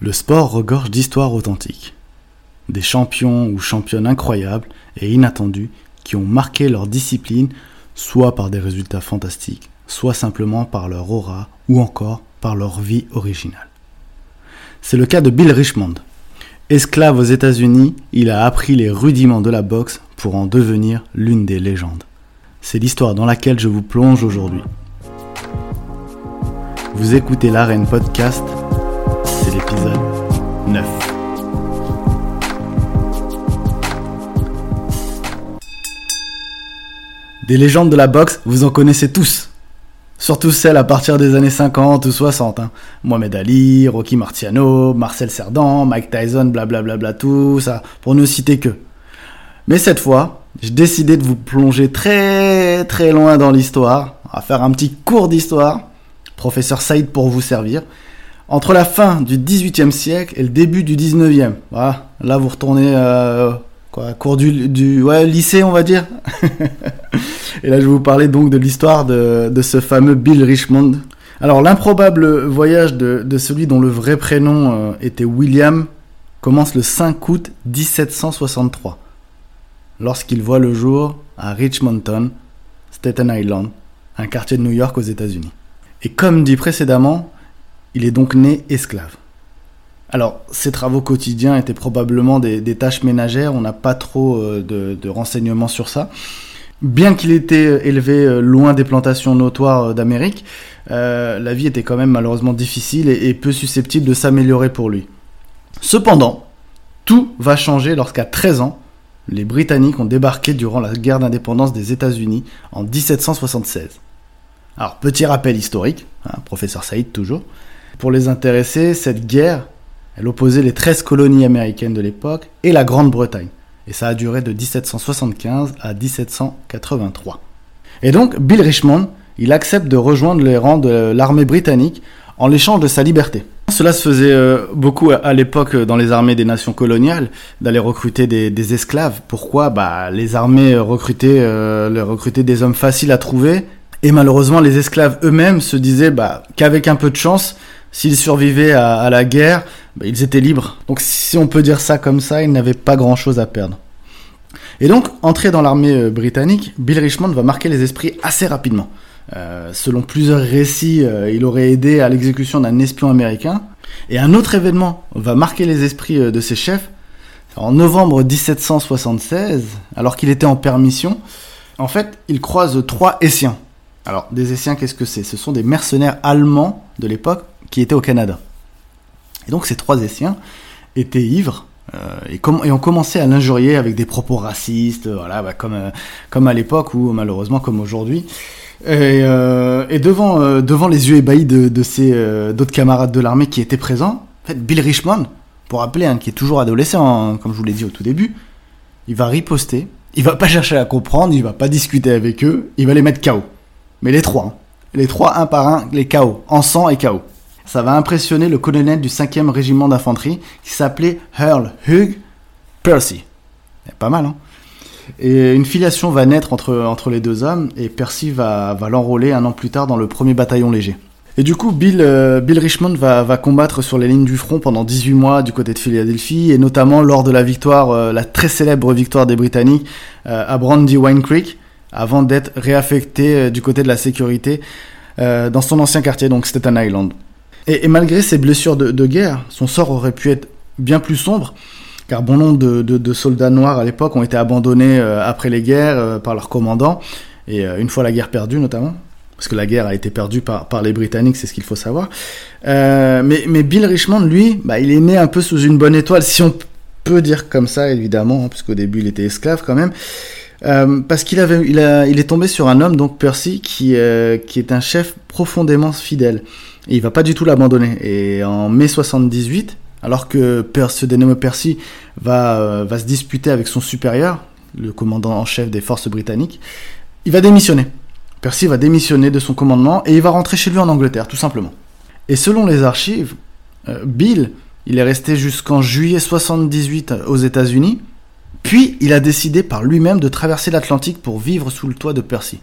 Le sport regorge d'histoires authentiques. Des champions ou championnes incroyables et inattendus qui ont marqué leur discipline soit par des résultats fantastiques, soit simplement par leur aura ou encore par leur vie originale. C'est le cas de Bill Richmond. Esclave aux États-Unis, il a appris les rudiments de la boxe pour en devenir l'une des légendes. C'est l'histoire dans laquelle je vous plonge aujourd'hui. Vous écoutez l'Arène Podcast c'est l'épisode 9. Des légendes de la boxe, vous en connaissez tous. Surtout celles à partir des années 50 ou 60. Hein. Mohamed Ali, Rocky Marciano, Marcel Cerdan, Mike Tyson, blablabla, bla bla, tout ça, pour ne citer que. Mais cette fois, j'ai décidé de vous plonger très très loin dans l'histoire, à faire un petit cours d'histoire. Professeur Saïd pour vous servir entre la fin du XVIIIe siècle et le début du XIXe. Voilà, là vous retournez euh, quoi, cours du, du lycée, on va dire. et là je vais vous parler donc de l'histoire de, de, ce fameux Bill Richmond. Alors l'improbable voyage de, de, celui dont le vrai prénom euh, était William commence le 5 août 1763, lorsqu'il voit le jour à Richmondton, Staten Island, un quartier de New York aux États-Unis. Et comme dit précédemment, il est donc né esclave. Alors, ses travaux quotidiens étaient probablement des, tâches ménagères, on n'a pas trop euh, de, renseignements sur ça. Bien qu'il était élevé euh, loin des plantations notoires euh, d'Amérique, la vie était quand même malheureusement difficile et, peu susceptible de s'améliorer pour lui. Cependant, tout va changer lorsqu'à 13 ans, les Britanniques ont débarqué durant la guerre d'indépendance des États-Unis en 1776. Alors, petit rappel historique, hein, professeur Saïd toujours. Pour les intéressés, cette guerre, elle opposait les 13 colonies américaines de l'époque et la Grande-Bretagne. Et ça a duré de 1775 à 1783. Et donc, Bill Richmond, il accepte de rejoindre les rangs de l'armée britannique en l'échange de sa liberté. Cela se faisait euh, beaucoup à l'époque dans les armées des nations coloniales, d'aller recruter des, esclaves. Pourquoi? Bah, Les armées recrutaient, euh, recrutaient des hommes faciles à trouver, et malheureusement les esclaves eux-mêmes se disaient bah, qu'avec un peu de chance, S'ils survivaient à, la guerre, bah, ils étaient libres. Donc si on peut dire ça comme ça, ils n'avaient pas grand-chose à perdre. Et donc, entré dans l'armée euh, britannique, Bill Richmond va marquer les esprits assez rapidement. Euh, selon plusieurs récits, euh, il aurait aidé à l'exécution d'un espion américain. Et un autre événement va marquer les esprits de ses chefs. En novembre 1776, alors qu'il était en permission, en fait, il croise trois Essiens. Alors, des Essiens, qu'est-ce que c'est? Ce sont des mercenaires allemands de l'époque qui étaient au Canada. Et donc ces trois Essiens étaient ivres euh, et, ont commencé à l'injurier avec des propos racistes, voilà, bah, comme, euh, comme à l'époque ou malheureusement comme aujourd'hui. Et, euh, devant, euh, les yeux ébahis de, ces d'autres camarades de l'armée qui étaient présents, Bill Richmond, pour rappeler, hein, qui est toujours adolescent, hein, comme je vous l'ai dit au tout début, il va riposter, il va pas chercher à comprendre, il va pas discuter avec eux, il va les mettre KO. Mais les trois, les trois un par un, les KO, en sang et KO ça va impressionner le colonel du 5e régiment d'infanterie qui s'appelait Earl Hugh Percy. Pas mal, hein Et une filiation va naître entre, entre les deux hommes et Percy va, va l'enrôler un an plus tard dans le premier bataillon léger. Et du coup, Bill, euh, Bill Richmond va, va, combattre sur les lignes du front pendant 18 mois du côté de Philadelphie, et notamment lors de la victoire, euh, la très célèbre victoire des Britanniques euh, à Brandywine Creek, avant d'être réaffecté du côté de la sécurité dans son ancien quartier, donc Staten Island. Et, malgré ses blessures de, guerre, son sort aurait pu être bien plus sombre, car bon nombre de, soldats noirs à l'époque ont été abandonnés euh, après les guerres euh, par leurs commandants, et euh, une fois la guerre perdue notamment, parce que la guerre a été perdue par, les Britanniques, c'est ce qu'il faut savoir. mais, mais Bill Richmond, lui, bah, il est né un peu sous une bonne étoile, si on peut dire comme ça, évidemment, hein, puisqu'au début il était esclave quand même. Parce qu'il avait, il, est tombé sur un homme, donc Percy, qui, qui est un chef profondément fidèle. Et il va pas du tout l'abandonner. Et en mai 78, alors que ce dénommé Percy va, euh, va se disputer avec son supérieur, le commandant en chef des forces britanniques, il va démissionner. Percy va démissionner de son commandement et il va rentrer chez lui en Angleterre, tout simplement. Et selon les archives, euh, Bill, il est resté jusqu'en juillet 78 aux États-Unis, puis il a décidé par lui-même de traverser l'Atlantique pour vivre sous le toit de Percy.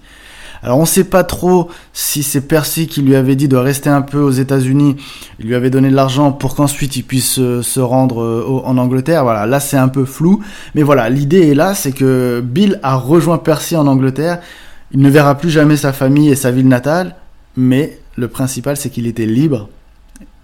Alors on sait pas trop si c'est Percy qui lui avait dit de rester un peu aux États-Unis, il lui avait donné de l'argent pour qu'ensuite il puisse se rendre en Angleterre. Voilà, là c'est un peu flou, mais voilà, l'idée est là, c'est que Bill a rejoint Percy en Angleterre. Il ne verra plus jamais sa famille et sa ville natale, mais le principal c'est qu'il était libre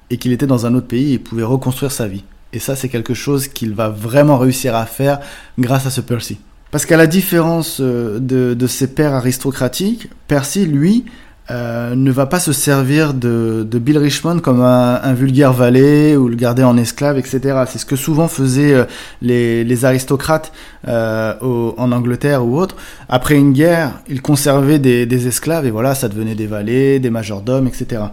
et qu'il était dans un autre pays et pouvait reconstruire sa vie. Et ça, c'est quelque chose qu'il va vraiment réussir à faire grâce à ce Percy. Parce qu'à la différence euh, de, ses pères aristocratiques, Percy, lui, euh, ne va pas se servir de, Bill Richmond comme un, vulgaire valet ou le garder en esclave, etc. C'est ce que souvent faisaient euh, les, aristocrates en Angleterre ou autre. Après une guerre, ils conservaient des, des esclaves et voilà, ça devenait des valets, des majordomes, etc.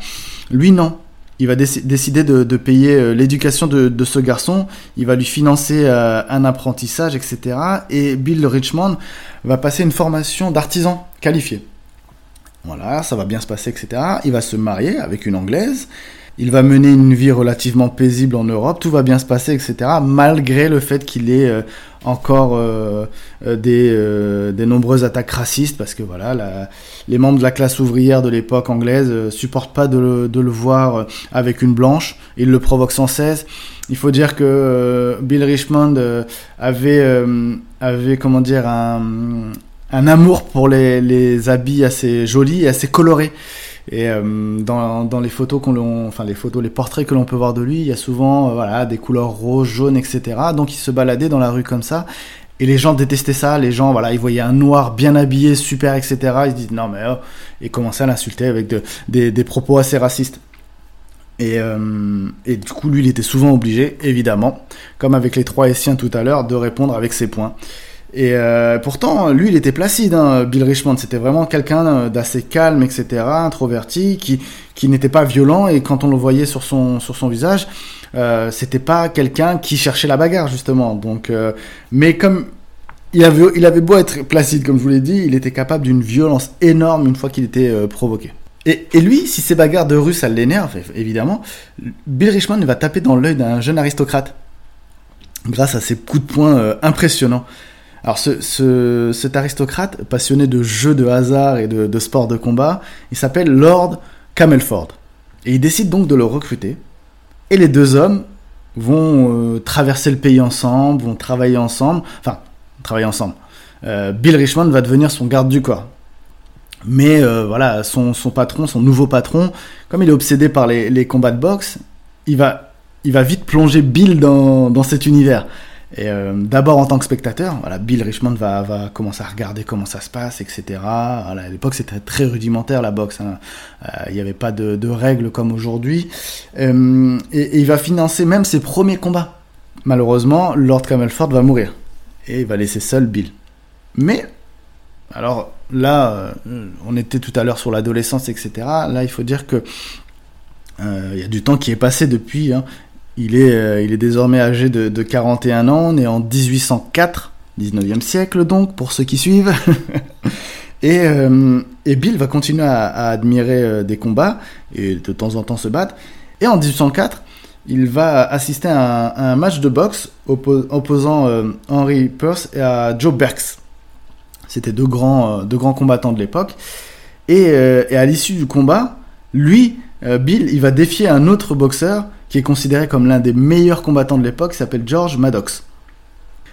Lui, non il va décider de, payer euh, l'éducation de, ce garçon, il va lui financer euh, un apprentissage, etc. Et Bill Richmond va passer une formation d'artisan qualifié. Voilà, ça va bien se passer, etc. Il va se marier avec une Anglaise. Il va mener une vie relativement paisible en Europe, tout va bien se passer, etc. Malgré le fait qu'il ait euh, encore euh, euh, des, nombreuses attaques racistes, parce que voilà, les membres de la classe ouvrière de l'époque anglaise supportent pas de le, voir avec une blanche. Il le provoque sans cesse. Il faut dire que Bill Richmond avait, avait comment dire un, un amour pour les, les habits assez jolis et assez colorés. Et euh, dans, les photos qu'on, enfin les photos, les portraits que l'on peut voir de lui, il y a souvent euh, voilà des couleurs roses, jaunes, etc. Donc il se baladait dans la rue comme ça. Et les gens détestaient ça, les gens, voilà, ils voyaient un noir bien habillé, super, etc. Ils se disent non mais oh, et commençaient à l'insulter avec de, des, des, propos assez racistes. Et, euh, et, du coup, lui, il était souvent obligé, évidemment, comme avec les trois Essiens tout à l'heure, de répondre avec ses points. Et euh, pourtant, lui, il était placide, hein, Bill Richmond. C'était vraiment quelqu'un d'assez calme, etc., introverti, qui, n'était pas violent. Et quand on le voyait sur son, visage, euh, c'était pas quelqu'un qui cherchait la bagarre, justement. Donc, euh, mais comme il avait, beau être placide, comme je vous l'ai dit, il était capable d'une violence énorme une fois qu'il était euh, provoqué. Et, lui, si ces bagarres de rue, ça l'énerve, évidemment, Bill Richmond va taper dans l'œil d'un jeune aristocrate grâce à ses coups de poing euh, impressionnants. Alors ce, cet aristocrate passionné de jeux de hasard et de, sports de combat, il s'appelle Lord Camelford. Et il décide donc de le recruter. Et les deux hommes vont euh, traverser le pays ensemble, vont travailler ensemble. Enfin, travailler ensemble. Euh, Bill Richmond va devenir son garde du corps. Mais euh, voilà, son, son, patron, son nouveau patron, comme il est obsédé par les, les combats de boxe, il va, il va vite plonger Bill dans, dans cet univers. Euh, d'abord en tant que spectateur, Bill Richmond va, commencer à regarder comment ça se passe, etc. À l'époque, c'était très rudimentaire la boxe. Hein. Euh, il n'y avait pas de, règles comme aujourd'hui. Euh, et, et, il va financer même ses premiers combats. Malheureusement, Lord Camelford va mourir et il va laisser seul Bill. Mais alors là, on était tout à l'heure sur l'adolescence, etc. Là, il faut dire que il y a du temps qui est passé depuis. Hein. Il est, euh, il est désormais âgé de, de, 41 ans, né en 1804, 19e siècle donc, pour ceux qui suivent. et, euh, et, Bill va continuer à, admirer euh, des combats et de temps en temps se battre. Et en 1804, il va assister à un, match de boxe opposant Henry Peirce et à Joe Berks. C'était deux grands, deux grands combattants de l'époque. Et, et, à l'issue du combat, lui, Bill, il va défier un autre boxeur qui est considéré comme l'un des meilleurs combattants de l'époque, s'appelle George Maddox.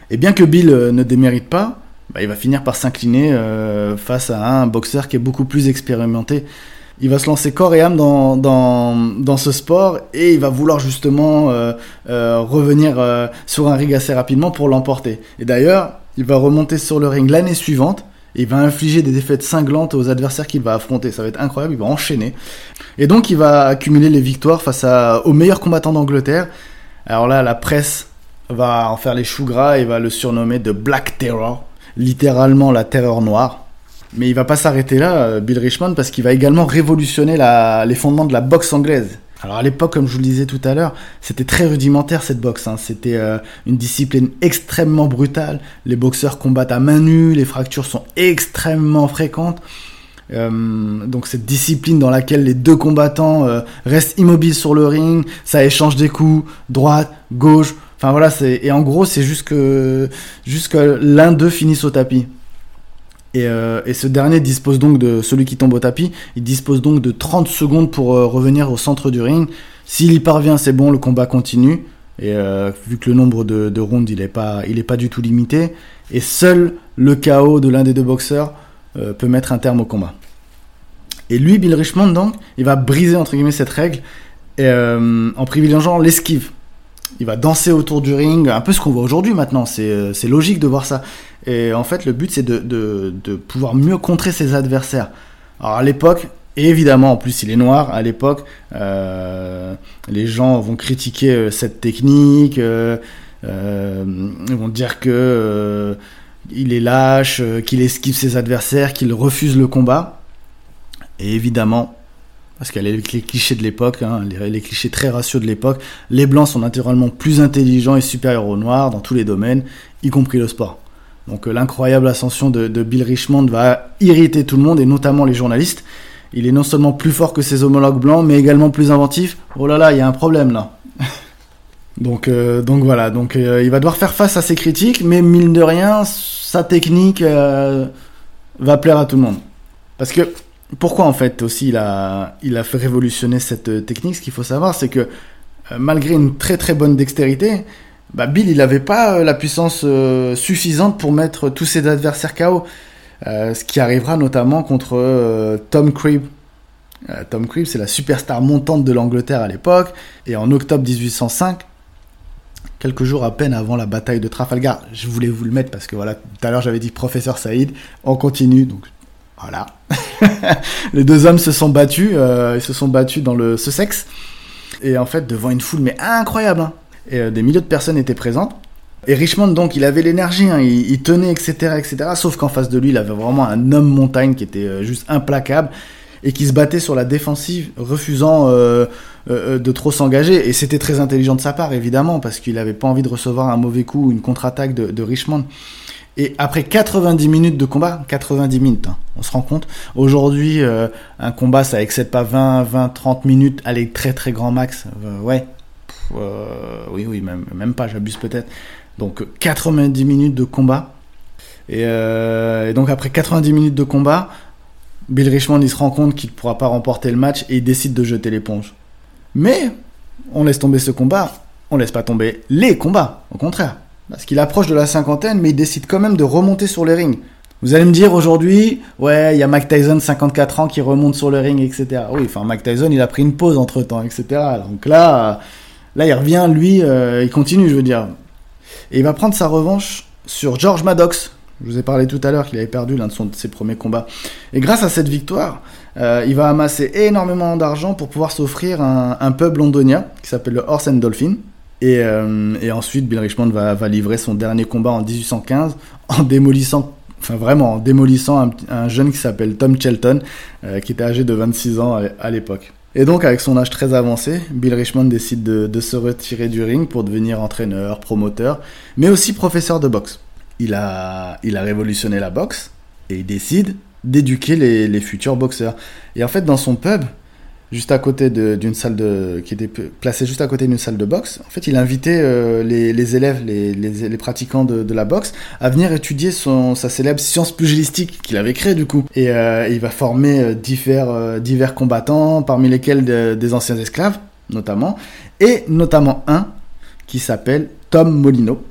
Et bien que Bill euh, ne démérite pas, bah, il va finir par s'incliner euh, face à un boxeur qui est beaucoup plus expérimenté. Il va se lancer corps et âme dans, ce sport et il va vouloir justement euh, revenir sur un ring assez rapidement pour l'emporter. Et d'ailleurs, il va remonter sur le ring l'année suivante il va infliger des défaites cinglantes aux adversaires qu'il va affronter. Ça va être incroyable, il va enchaîner. Et donc il va accumuler les victoires face aux meilleurs combattants d'Angleterre. Alors là, la presse va en faire les choux gras et va le surnommer de Black Terror, littéralement la terreur noire. Mais il va pas s'arrêter là, euh, Bill Richmond, parce qu'il va également révolutionner les fondements de la boxe anglaise. Alors à l'époque, comme je vous le disais tout à l'heure, c'était très rudimentaire cette boxe. Hein. C'était euh, une discipline extrêmement brutale. Les boxeurs combattent à main nue, les fractures sont extrêmement fréquentes. Euh, donc cette discipline dans laquelle les deux combattants euh, restent immobiles sur le ring, ça échange des coups, droite, gauche. Enfin voilà, et en gros c'est juste que que l'un d'eux finisse au tapis. Et, euh, et, ce dernier dispose donc de celui qui tombe au tapis, il dispose donc de 30 secondes pour euh, revenir au centre du ring. S'il y parvient, c'est bon, le combat continue. Et euh, vu que le nombre de, de rounds il est pas, pas du tout limité, et seul le chaos de l'un des deux boxeurs peut mettre un terme au combat. Et lui, Bill Richmond, donc, il va briser entre guillemets cette règle en privilégiant l'esquive. Il va danser autour du ring, un peu ce qu'on voit aujourd'hui maintenant, c'est logique de voir ça. Et en fait, le but, c'est de, pouvoir mieux contrer ses adversaires. Alors à l'époque, évidemment, en plus, il est noir, à l'époque, euh, les gens vont critiquer euh, cette technique, euh, vont dire que il est lâche, qu'il esquive ses adversaires, qu'il refuse le combat. Et évidemment, parce qu'elle est les clichés de l'époque, hein, les, les, clichés très ratios de l'époque, les blancs sont naturellement plus intelligents et supérieurs aux noirs dans tous les domaines, y compris le sport. Donc euh, l'incroyable ascension de, Bill Richmond va irriter tout le monde et notamment les journalistes. Il est non seulement plus fort que ses homologues blancs, mais également plus inventif. Oh là là, il y a un problème là. donc, euh, donc voilà, donc euh, il va devoir faire face à ces critiques, mais mine de rien, sa technique va plaire à tout le monde. Parce que pourquoi en fait aussi il a, il a fait révolutionner cette technique? Ce qu'il faut savoir, c'est que malgré une très très bonne dextérité, bah Bill, il n'avait pas euh, la puissance euh, suffisante pour mettre tous ses adversaires KO. Euh, ce qui arrivera notamment contre Tom Cribb. Tom Cribb, c'est la superstar montante de l'Angleterre à l'époque. Et en octobre 1805, quelques jours à peine avant la bataille de Trafalgar, je voulais vous le mettre parce que voilà, tout à l'heure j'avais dit professeur Saïd. On continue, donc voilà. Les deux hommes se sont battus. ils se sont battus dans le Sussex. Et en fait, devant une foule mais incroyable. Hein et euh, des milliers de personnes étaient présentes. Et Richmond, donc, il avait l'énergie, hein, il, tenait, etc., etc. Sauf qu'en face de lui, il avait vraiment un homme montagne qui était euh, juste implacable et qui se battait sur la défensive, refusant euh, de trop s'engager. Et c'était très intelligent de sa part, évidemment, parce qu'il n'avait pas envie de recevoir un mauvais coup ou une contre-attaque de, Richmond. Et après 90 minutes de combat, 90 minutes, hein, on se rend compte. Aujourd'hui, un combat, ça excède pas 20, 20, 30 minutes, allez, très très grand max. ouais, euh, oui, oui, même, même pas, j'abuse peut-être. Donc 90 minutes de combat. Et, euh, donc après 90 minutes de combat, Bill Richmond il se rend compte qu'il ne pourra pas remporter le match et il décide de jeter l'éponge. Mais on laisse tomber ce combat, on laisse pas tomber les combats, au contraire. Parce qu'il approche de la cinquantaine, mais il décide quand même de remonter sur les rings. Vous allez me dire aujourd'hui, ouais, il y a Mike Tyson, 54 ans, qui remonte sur le ring, etc. Oui, enfin, Mike Tyson, il a pris une pause entre temps, etc. Donc là, Là, il revient, lui, euh, il continue, je veux dire. Et il va prendre sa revanche sur George Maddox. Je vous ai parlé tout à l'heure qu'il avait perdu l'un de, ses premiers combats. Et grâce à cette victoire, euh, il va amasser énormément d'argent pour pouvoir s'offrir un, un, pub londonien qui s'appelle le Horse and Dolphin. Et, euh, ensuite, Bill Richmond va, livrer son dernier combat en 1815 en démolissant, enfin vraiment en démolissant un, un jeune qui s'appelle Tom Shelton, euh, qui était âgé de 26 ans à l'époque. Et donc, avec son âge très avancé, Bill Richmond décide de, se retirer du ring pour devenir entraîneur, promoteur, mais aussi professeur de boxe. Il a, il a révolutionné la boxe et il décide d'éduquer les, futurs boxeurs. Et en fait, dans son pub, juste à côté d'une salle de qui était juste à côté d'une salle de boxe. En fait, il invitait euh, les, élèves, les, les, pratiquants de, de, la boxe, à venir étudier son, sa célèbre science pugilistique qu'il avait créée du coup. Et euh, il va former euh, divers, euh, divers combattants, parmi lesquels de, des anciens esclaves, notamment, et notamment un qui s'appelle Tom Molino,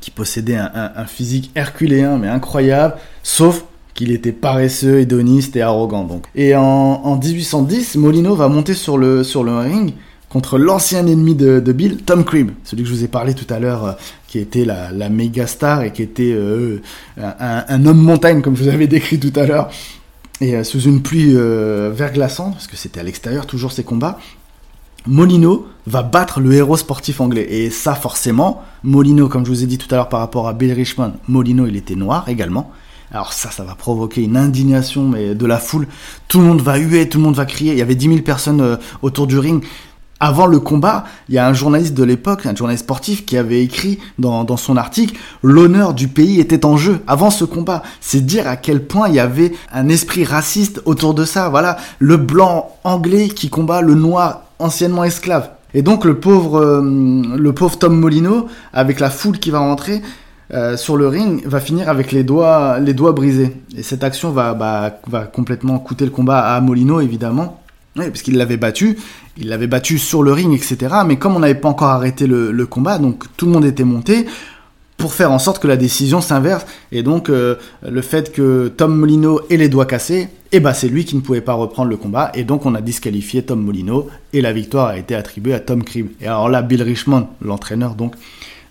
qui possédait un, un, un physique herculéen mais incroyable, sauf qu'il était paresseux, hédoniste et arrogant. Donc. Et en, en, 1810, Molino va monter sur le, sur le ring contre l'ancien ennemi de, de, Bill, Tom Cribb, celui que je vous ai parlé tout à l'heure, euh, qui était la, la, méga star et qui était euh, un, un, homme montagne, comme je vous avais décrit tout à l'heure, et euh, sous une pluie euh, verglaçante, parce que c'était à l'extérieur toujours ces combats. Molino va battre le héros sportif anglais. Et ça, forcément, Molino, comme je vous ai dit tout à l'heure par rapport à Bill Richmond, Molino, il était noir également. Alors ça, ça va provoquer une indignation mais de la foule. Tout le monde va huer, tout le monde va crier. Il y avait 10 000 personnes euh, autour du ring. Avant le combat, il y a un journaliste de l'époque, un journaliste sportif, qui avait écrit dans, son article l'honneur du pays était en jeu avant ce combat. C'est dire à quel point il y avait un esprit raciste autour de ça. Voilà, le blanc anglais qui combat le noir anciennement esclave. Et donc le pauvre, euh, le pauvre Tom Molino, avec la foule qui va rentrer, euh, sur le ring va finir avec les doigts, les doigts brisés. Et cette action va, bah, va complètement coûter le combat à Molino, évidemment. Oui, parce qu'il l'avait battu, il l'avait battu sur le ring, etc. Mais comme on n'avait pas encore arrêté le, combat, donc tout le monde était monté pour faire en sorte que la décision s'inverse. Et donc euh, le fait que Tom Molino ait les doigts cassés, eh ben c'est lui qui ne pouvait pas reprendre le combat. Et donc on a disqualifié Tom Molino et la victoire a été attribuée à Tom Cribb. Et alors là, Bill Richmond, l'entraîneur donc,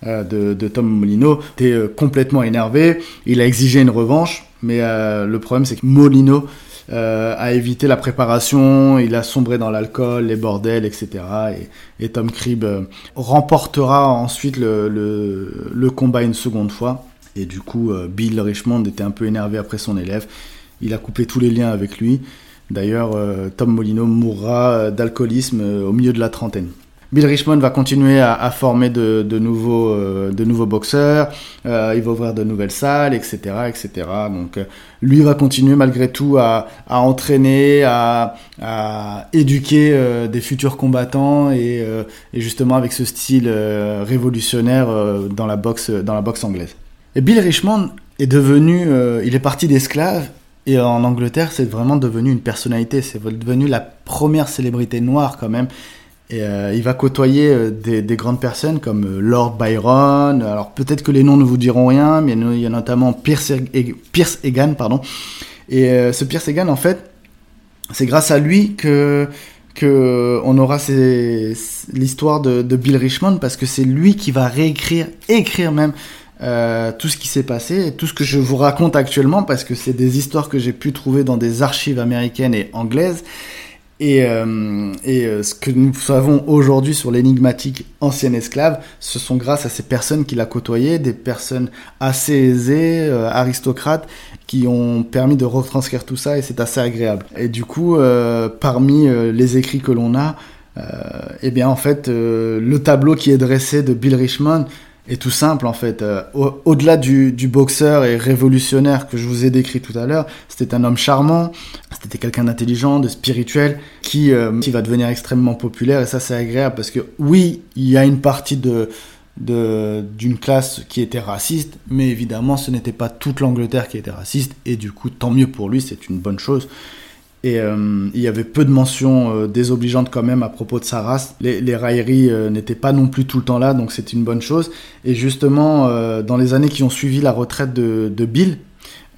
euh, de, Tom Molino était euh, complètement énervé. Il a exigé une revanche, mais euh, le problème c'est que Molino a évité la préparation, il a sombré dans l'alcool, les bordels, etc. Et, Tom Cribb remportera ensuite le, le, combat une seconde fois. Et du coup, Bill Richmond était un peu énervé après son élève. Il a coupé tous les liens avec lui. D'ailleurs, Tom Molino mourra d'alcoolisme au milieu de la trentaine. Bill Richmond va continuer à, former de, nouveaux, euh, de nouveaux boxeurs, euh, il va ouvrir de nouvelles salles, etc. etc. Donc euh, lui va continuer malgré tout à, entraîner, à, éduquer des futurs combattants et, justement avec ce style révolutionnaire dans, la boxe, dans la boxe anglaise. Et Bill Richmond est devenu, il est parti d'esclave et en Angleterre, c'est vraiment devenu une personnalité. C'est devenu la première célébrité noire quand même. Et euh, il va côtoyer euh, des, grandes personnes comme euh, Lord Byron. Alors peut-être que les noms ne vous diront rien, mais il y a notamment Pierce, Egan, pardon. Et ce Pierce Egan, en fait, c'est grâce à lui que que on aura l'histoire de, Bill Richmond parce que c'est lui qui va réécrire, écrire même tout ce qui s'est passé et tout ce que je vous raconte actuellement parce que c'est des histoires que j'ai pu trouver dans des archives américaines et anglaises et, euh, euh, ce que nous savons aujourd'hui sur l'énigmatique ancien esclave, ce sont grâce à ces personnes qu'il a côtoyées, des personnes assez aisées, euh, aristocrates, qui ont permis de retranscrire tout ça et c'est assez agréable. Et du coup, parmi les écrits que l'on a, eh bien en fait, le tableau qui est dressé de Bill Richmond, est tout simple en fait. Euh, au-delà du, boxeur et révolutionnaire que je vous ai décrit tout à l'heure, c'était un homme charmant, c'était quelqu'un d'intelligent, de spirituel, qui, euh, va devenir extrêmement populaire et ça c'est agréable parce que oui, il y a une partie d'une classe qui était raciste, mais évidemment ce n'était pas toute l'Angleterre qui était raciste et du coup tant mieux pour lui, c'est une bonne chose. Et euh, il y avait peu de mentions euh, désobligeantes quand même à propos de sa race. Les, railleries euh, n'étaient pas non plus tout le temps là, donc c'est une bonne chose. Et justement, dans les années qui ont suivi la retraite de, Bill,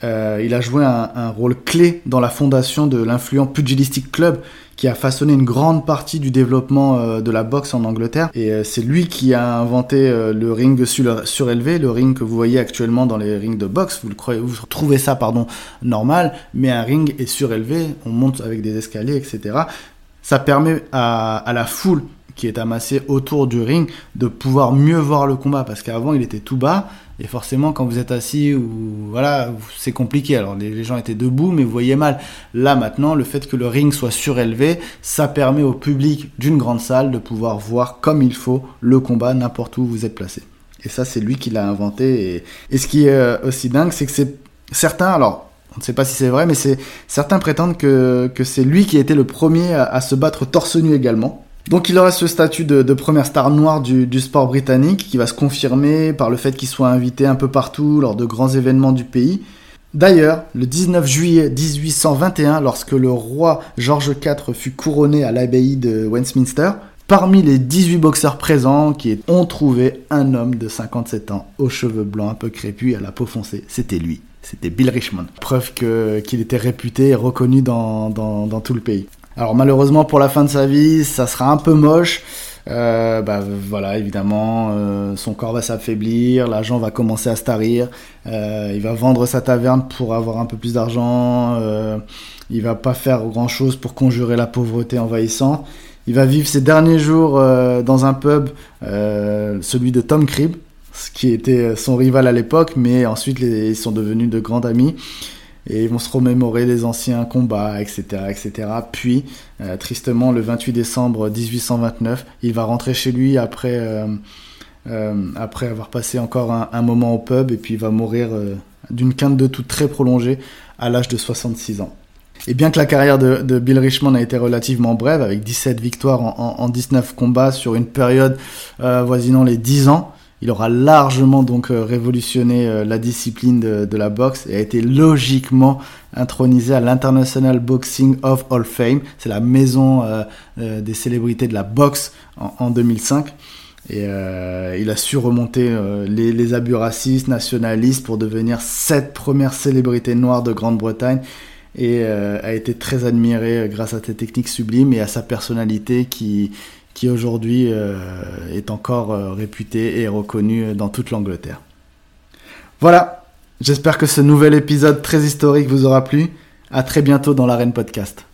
il a joué un, un, rôle clé dans la fondation de l'influent Pugilistic Club, qui a façonné une grande partie du développement euh, de la boxe en Angleterre. Et euh, c'est lui qui a inventé euh, le ring surélevé, le ring que vous voyez actuellement dans les rings de boxe. Vous, le trouvez ça pardon, normal, mais un ring est surélevé, on monte avec des escaliers, etc. Ça permet à, à la foule qui est amassée autour du ring de pouvoir mieux voir le combat parce qu'avant il était tout bas et forcément, quand vous êtes assis ou voilà, c'est compliqué. Alors les, gens étaient debout, mais vous voyez mal. Là maintenant, le fait que le ring soit surélevé, ça permet au public d'une grande salle de pouvoir voir comme il faut le combat n'importe où vous êtes placé. Et ça, c'est lui qui l'a inventé. Et, ce qui est euh, aussi dingue, c'est que c'est certains. Alors, on ne sait pas si c'est vrai, mais certains prétendent que, que c'est lui qui été le premier à se battre torse nu également. Donc il aura ce statut de, première star noire du, sport britannique qui va se confirmer par le fait qu'il soit invité un peu partout lors de grands événements du pays. D'ailleurs, le 19 juillet 1821, lorsque le roi George IV fut couronné à l'abbaye de Westminster, parmi les 18 boxeurs présents qui ont trouvé un homme de 57 ans aux cheveux blancs un peu crépus et à la peau foncée, c'était lui. C'était Bill Richmond. Preuve qu'il était réputé et reconnu dans tout le pays. Alors malheureusement pour la fin de sa vie, ça sera un peu moche. Euh, bah voilà, évidemment, euh, son corps va s'affaiblir, l'argent va commencer à se tarir, euh, il va vendre sa taverne pour avoir un peu plus d'argent, il va pas faire grand chose pour conjurer la pauvreté envahissante. Il va vivre ses derniers jours dans un pub, celui de Tom Cribb, qui était son rival à l'époque, mais ensuite ils sont devenus de grands amis et ils vont se remémorer les anciens combats, etc., etc. Puis, euh, tristement, le 28 décembre 1829, il va rentrer chez lui après, euh, euh, après avoir passé encore un, moment au pub, et puis il va mourir d'une quinte de tout très prolongée à l'âge de 66 ans. Et bien que la carrière de, Bill Richmond a été relativement brève, avec 17 victoires en, en 19 combats sur une période voisinant les 10 ans, Il aura largement donc révolutionné la discipline de, la boxe et a été logiquement intronisé à l'International Boxing of All Fame. C'est la maison des célébrités de la boxe en 2005. Et euh, il a su remonter euh, les, abus racistes, nationalistes pour devenir cette première célébrité noire de Grande-Bretagne et euh, a été très admiré grâce à ses techniques sublimes et à sa personnalité qui, qui aujourd'hui est encore réputée et reconnue dans toute l'Angleterre. Voilà, j'espère que ce nouvel épisode très historique vous aura plu. À très bientôt dans l'Arène Podcast.